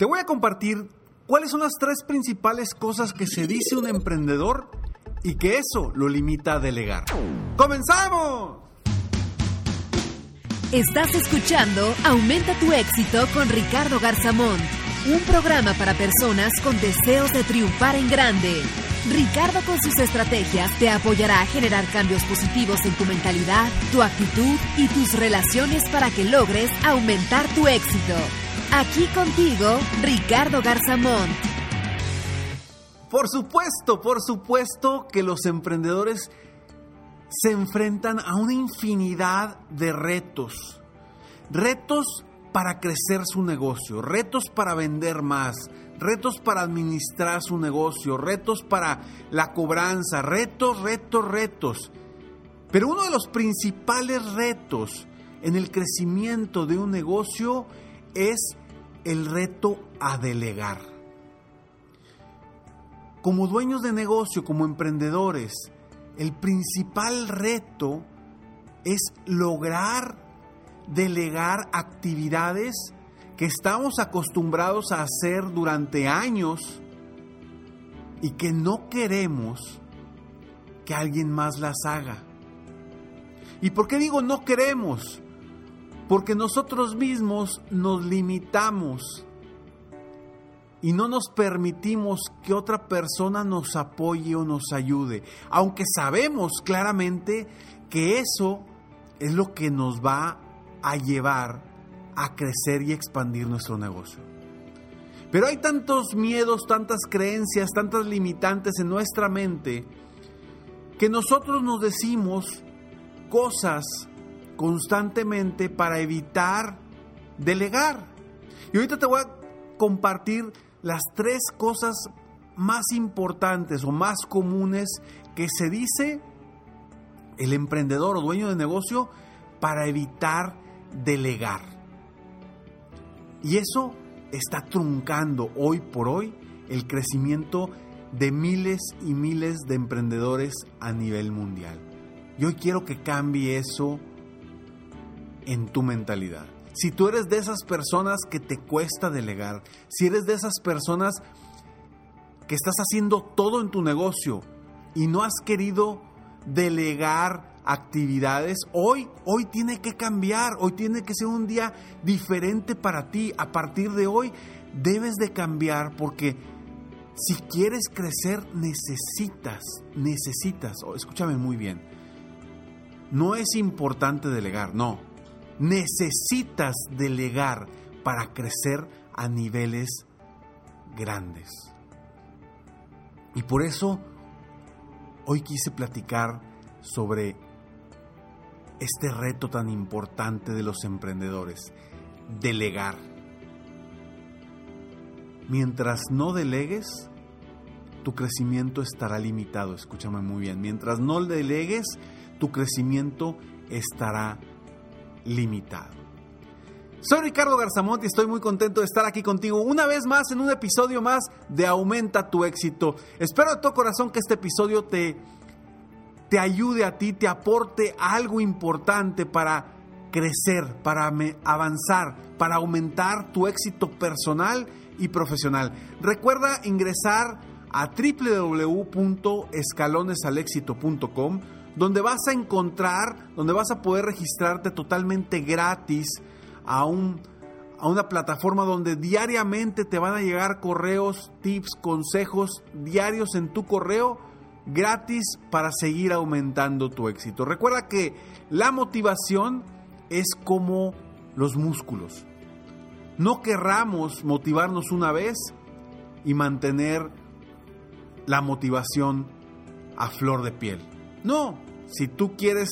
Te voy a compartir cuáles son las tres principales cosas que se dice un emprendedor y que eso lo limita a delegar. ¡Comenzamos! Estás escuchando Aumenta tu éxito con Ricardo Garzamón, un programa para personas con deseos de triunfar en grande. Ricardo con sus estrategias te apoyará a generar cambios positivos en tu mentalidad, tu actitud y tus relaciones para que logres aumentar tu éxito. Aquí contigo, Ricardo Garzamón. Por supuesto, por supuesto que los emprendedores se enfrentan a una infinidad de retos. Retos para crecer su negocio, retos para vender más, retos para administrar su negocio, retos para la cobranza, retos, retos, retos. Pero uno de los principales retos en el crecimiento de un negocio es el reto a delegar. Como dueños de negocio, como emprendedores, el principal reto es lograr delegar actividades que estamos acostumbrados a hacer durante años y que no queremos que alguien más las haga. ¿Y por qué digo no queremos? Porque nosotros mismos nos limitamos y no nos permitimos que otra persona nos apoye o nos ayude, aunque sabemos claramente que eso es lo que nos va a llevar a crecer y expandir nuestro negocio. Pero hay tantos miedos, tantas creencias, tantas limitantes en nuestra mente que nosotros nos decimos cosas constantemente para evitar delegar. Y ahorita te voy a compartir las tres cosas más importantes o más comunes que se dice el emprendedor o dueño de negocio para evitar delegar. Y eso está truncando hoy por hoy el crecimiento de miles y miles de emprendedores a nivel mundial. Y hoy quiero que cambie eso en tu mentalidad. Si tú eres de esas personas que te cuesta delegar, si eres de esas personas que estás haciendo todo en tu negocio y no has querido delegar actividades, hoy hoy tiene que cambiar, hoy tiene que ser un día diferente para ti. A partir de hoy debes de cambiar porque si quieres crecer necesitas, necesitas, oh, escúchame muy bien. No es importante delegar, no necesitas delegar para crecer a niveles grandes. Y por eso hoy quise platicar sobre este reto tan importante de los emprendedores, delegar. Mientras no delegues, tu crecimiento estará limitado, escúchame muy bien. Mientras no delegues, tu crecimiento estará limitado. Soy Ricardo Garzamont y estoy muy contento de estar aquí contigo una vez más en un episodio más de Aumenta tu éxito. Espero de todo corazón que este episodio te, te ayude a ti, te aporte algo importante para crecer, para avanzar, para aumentar tu éxito personal y profesional. Recuerda ingresar a www.escalonesalexito.com donde vas a encontrar, donde vas a poder registrarte totalmente gratis a, un, a una plataforma donde diariamente te van a llegar correos, tips, consejos diarios en tu correo gratis para seguir aumentando tu éxito. Recuerda que la motivación es como los músculos. No querramos motivarnos una vez y mantener la motivación a flor de piel. No, si tú quieres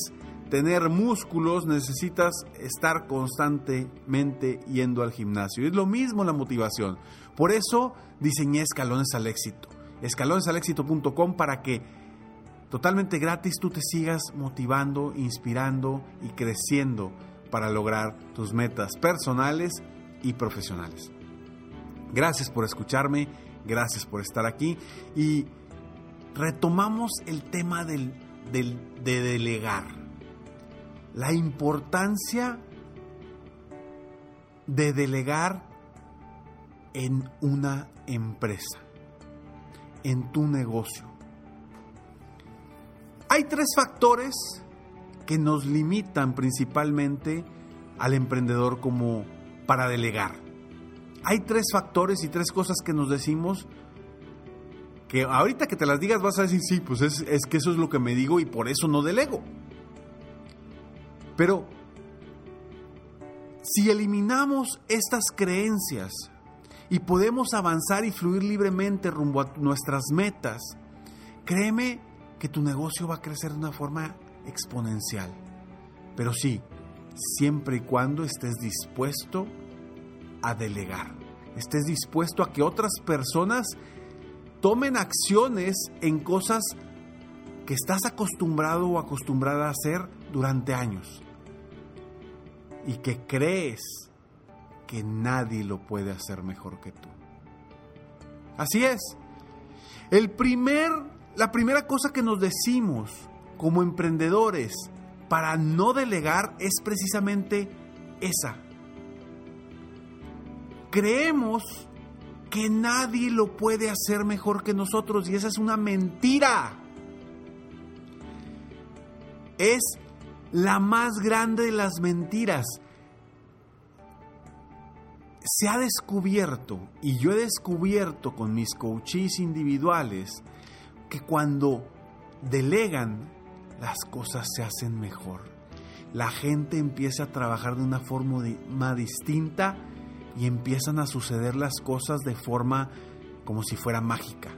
tener músculos necesitas estar constantemente yendo al gimnasio. Es lo mismo la motivación. Por eso diseñé escalones al éxito. Escalonesalexito.com para que totalmente gratis tú te sigas motivando, inspirando y creciendo para lograr tus metas personales y profesionales. Gracias por escucharme, gracias por estar aquí y retomamos el tema del, de delegar. La importancia de delegar en una empresa, en tu negocio. Hay tres factores que nos limitan principalmente al emprendedor como para delegar. Hay tres factores y tres cosas que nos decimos que ahorita que te las digas vas a decir, sí, pues es, es que eso es lo que me digo y por eso no delego. Pero si eliminamos estas creencias y podemos avanzar y fluir libremente rumbo a nuestras metas, créeme que tu negocio va a crecer de una forma exponencial. Pero sí, siempre y cuando estés dispuesto a delegar, estés dispuesto a que otras personas tomen acciones en cosas que estás acostumbrado o acostumbrada a hacer durante años y que crees que nadie lo puede hacer mejor que tú. Así es. El primer, la primera cosa que nos decimos como emprendedores para no delegar es precisamente esa. Creemos que nadie lo puede hacer mejor que nosotros y esa es una mentira. Es la más grande de las mentiras. Se ha descubierto, y yo he descubierto con mis coaches individuales, que cuando delegan, las cosas se hacen mejor. La gente empieza a trabajar de una forma distinta y empiezan a suceder las cosas de forma como si fuera mágica.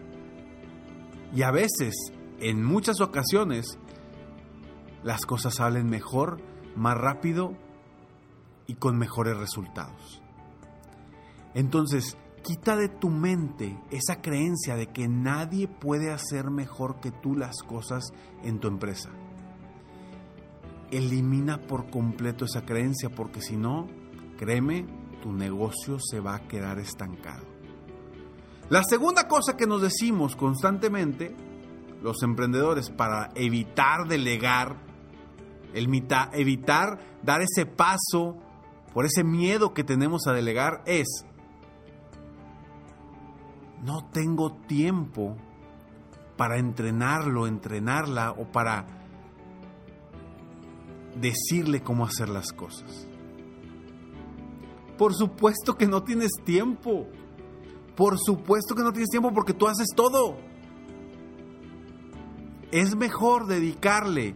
Y a veces, en muchas ocasiones, las cosas salen mejor, más rápido y con mejores resultados. Entonces, quita de tu mente esa creencia de que nadie puede hacer mejor que tú las cosas en tu empresa. Elimina por completo esa creencia porque si no, créeme, tu negocio se va a quedar estancado. La segunda cosa que nos decimos constantemente, los emprendedores, para evitar delegar, evitar dar ese paso por ese miedo que tenemos a delegar, es, no tengo tiempo para entrenarlo, entrenarla o para decirle cómo hacer las cosas. Por supuesto que no tienes tiempo. Por supuesto que no tienes tiempo porque tú haces todo. Es mejor dedicarle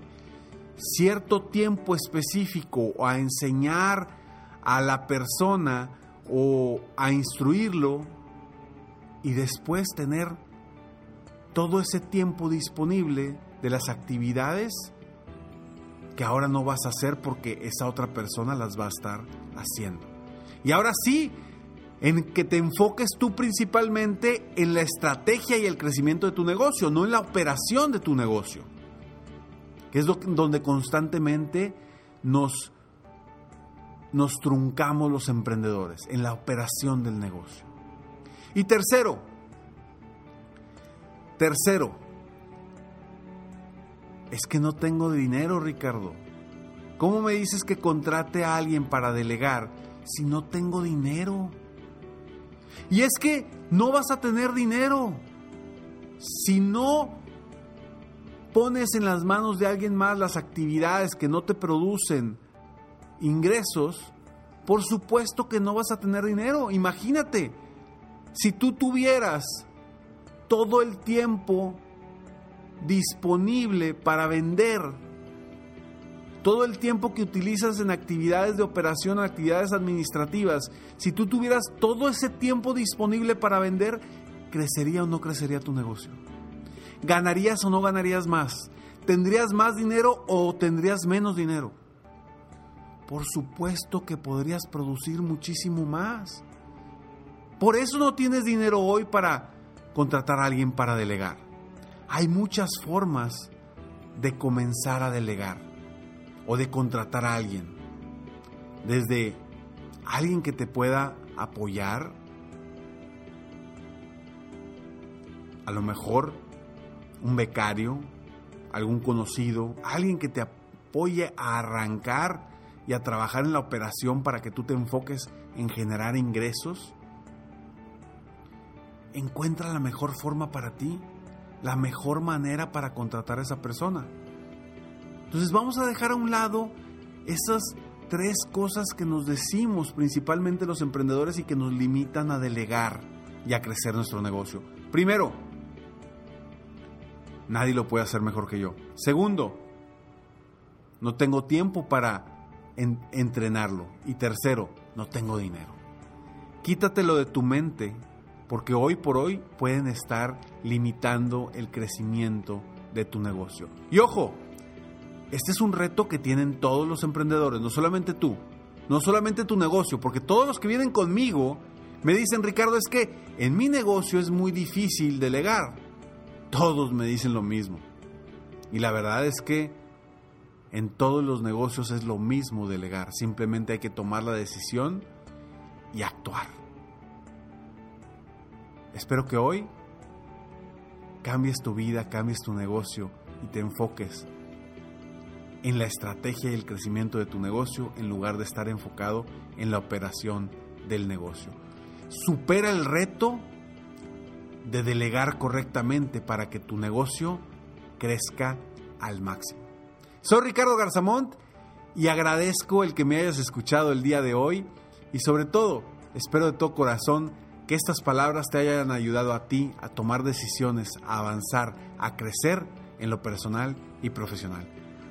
cierto tiempo específico a enseñar a la persona o a instruirlo y después tener todo ese tiempo disponible de las actividades que ahora no vas a hacer porque esa otra persona las va a estar haciendo. Y ahora sí, en que te enfoques tú principalmente en la estrategia y el crecimiento de tu negocio, no en la operación de tu negocio, que es donde constantemente nos, nos truncamos los emprendedores, en la operación del negocio. Y tercero, tercero, es que no tengo dinero, Ricardo. ¿Cómo me dices que contrate a alguien para delegar si no tengo dinero? Y es que no vas a tener dinero. Si no pones en las manos de alguien más las actividades que no te producen ingresos, Por supuesto que no vas a tener dinero. Imagínate, si tú tuvieras todo el tiempo disponible para vender, todo el tiempo que utilizas en actividades de operación, actividades administrativas, si tú tuvieras todo ese tiempo disponible para vender, ¿crecería o no crecería tu negocio? ¿Ganarías o no ganarías más? ¿Tendrías más dinero o tendrías menos dinero? Por supuesto que podrías producir muchísimo más. Por eso no tienes dinero hoy para contratar a alguien para delegar. Hay muchas formas de comenzar a delegar o de contratar a alguien. Desde alguien que te pueda apoyar, a lo mejor un becario, algún conocido, alguien que te apoye a arrancar y a trabajar en la operación para que tú te enfoques en generar ingresos. Encuentra la mejor forma para ti, la mejor manera para contratar a esa persona. Entonces vamos a dejar a un lado esas tres cosas que nos decimos principalmente los emprendedores y que nos limitan a delegar y a crecer nuestro negocio. Primero, nadie lo puede hacer mejor que yo. Segundo, no tengo tiempo para entrenarlo. Y tercero, no tengo dinero. Quítatelo de tu mente, porque hoy por hoy pueden estar limitando el crecimiento de tu negocio. Y ojo, este es un reto que tienen todos los emprendedores, no solamente tú, no solamente tu negocio, porque todos los que vienen conmigo me dicen, Ricardo, es que en mi negocio es muy difícil delegar. Todos me dicen lo mismo. Y la verdad es que en todos los negocios es lo mismo delegar, simplemente hay que tomar la decisión y actuar. Espero que hoy cambies tu vida, cambies tu negocio y te enfoques en la estrategia y el crecimiento de tu negocio en lugar de estar enfocado en la operación del negocio. Supera el reto de delegar correctamente para que tu negocio crezca al máximo. Soy Ricardo Garzamont y agradezco el que me hayas escuchado el día de hoy y sobre todo espero de todo corazón que estas palabras te hayan ayudado a ti a tomar decisiones, a avanzar, a crecer en lo personal y profesional.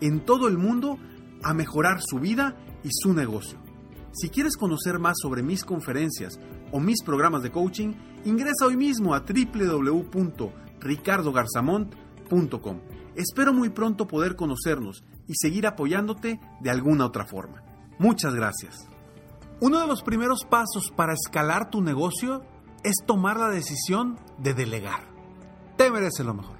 en todo el mundo a mejorar su vida y su negocio. Si quieres conocer más sobre mis conferencias o mis programas de coaching, ingresa hoy mismo a www.ricardogarzamont.com Espero muy pronto poder conocernos y seguir apoyándote de alguna otra forma. Muchas gracias. Uno de los primeros pasos para escalar tu negocio es tomar la decisión de delegar. Te mereces lo mejor.